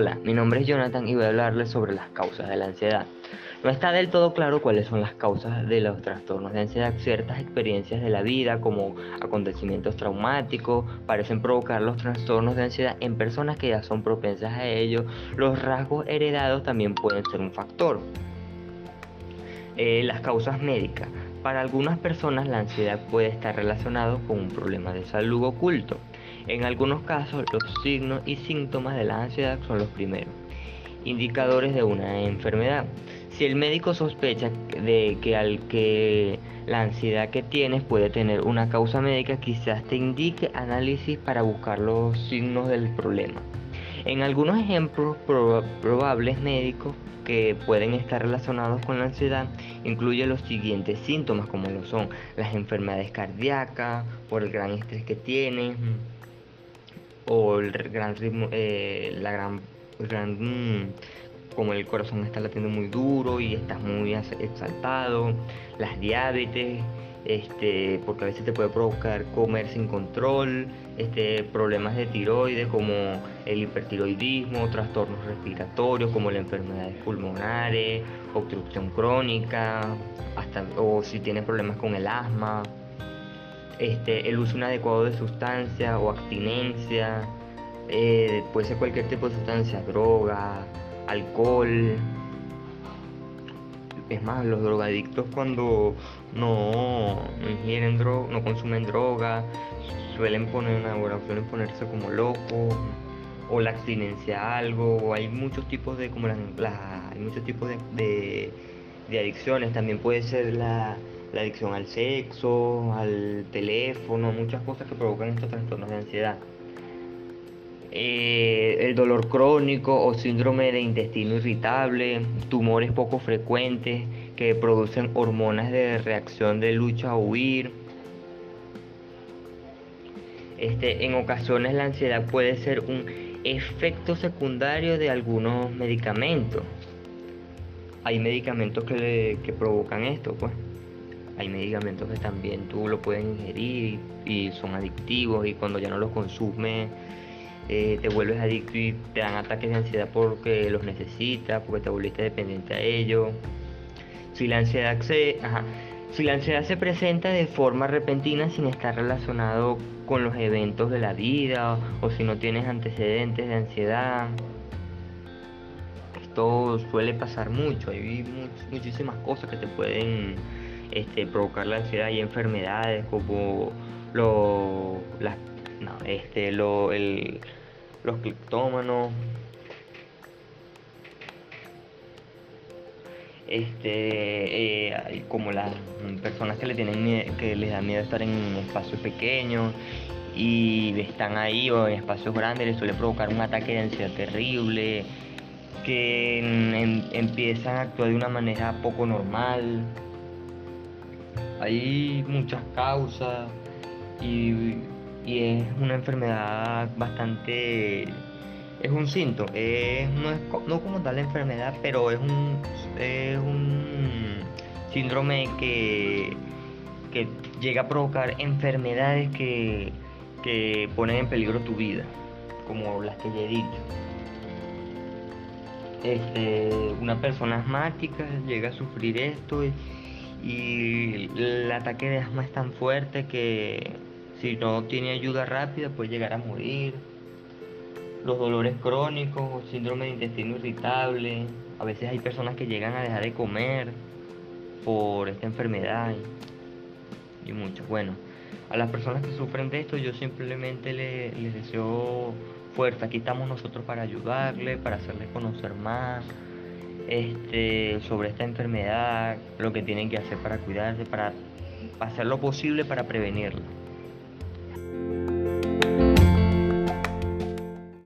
Hola, mi nombre es Jonathan y voy a hablarles sobre las causas de la ansiedad. No está del todo claro cuáles son las causas de los trastornos de ansiedad. Ciertas experiencias de la vida, como acontecimientos traumáticos, parecen provocar los trastornos de ansiedad en personas que ya son propensas a ello. Los rasgos heredados también pueden ser un factor. Eh, las causas médicas. Para algunas personas la ansiedad puede estar relacionado con un problema de salud oculto. En algunos casos, los signos y síntomas de la ansiedad son los primeros indicadores de una enfermedad. Si el médico sospecha de que la ansiedad que tienes puede tener una causa médica, quizás te indique análisis para buscar los signos del problema. En algunos ejemplos probables médicos que pueden estar relacionados con la ansiedad incluye los siguientes síntomas como lo son las enfermedades cardíacas por el gran estrés que tienes o el gran ritmo, eh, la gran, gran mm, como el corazón está latiendo muy duro y estás muy exaltado, las diabetes, este, porque a veces te puede provocar comer sin control, este, problemas de tiroides como el hipertiroidismo, trastornos respiratorios como las enfermedades pulmonares, obstrucción crónica, hasta, o si tienes problemas con el asma, este, el uso inadecuado de sustancias o abstinencia, eh, puede ser cualquier tipo de sustancia, droga, alcohol. Es más, los drogadictos cuando no, ingieren droga, no consumen droga, suelen poner una suelen ponerse como locos o la abstinencia a algo, hay muchos tipos de como hay muchos tipos de adicciones, también puede ser la la adicción al sexo, al teléfono, muchas cosas que provocan estos trastornos de ansiedad. Eh, el dolor crónico o síndrome de intestino irritable, tumores poco frecuentes que producen hormonas de reacción de lucha o huir. Este, en ocasiones la ansiedad puede ser un efecto secundario de algunos medicamentos. Hay medicamentos que, provocan esto, pues hay medicamentos que también tú lo puedes ingerir y, son adictivos y cuando ya no los consumes eh, te vuelves adicto y te dan ataques de ansiedad porque los necesitas, porque te volviste dependiente a ellos. Si la ansiedad se, si la ansiedad se presenta de forma repentina sin estar relacionado con los eventos de la vida o si no tienes antecedentes de ansiedad, esto suele pasar mucho, hay muchísimas cosas que te pueden este, provocar la ansiedad. Y enfermedades como lo, las, este, lo, los cleptómanos, este eh, como las personas que le tienen que les da miedo estar en espacios pequeños y están ahí o en espacios grandes les suele provocar un ataque de ansiedad terrible que empiezan a actuar de una manera poco normal hay muchas causas y, es una enfermedad bastante es un síntoma, no, es, no como tal enfermedad, pero es un, es un síndrome que, que llega a provocar enfermedades que, que ponen en peligro tu vida, como las que ya he dicho. Este, una persona asmática llega a sufrir esto y, y el ataque de asma es tan fuerte que si no tiene ayuda rápida puede llegar a morir. Los dolores crónicos, síndrome de intestino irritable, a veces hay personas que llegan a dejar de comer por esta enfermedad y, mucho. Bueno, a las personas que sufren de esto yo simplemente les, les deseo Aquí estamos nosotros para ayudarles, para hacerles conocer más este, sobre esta enfermedad, lo que tienen que hacer para cuidarse, para hacer lo posible para prevenirla.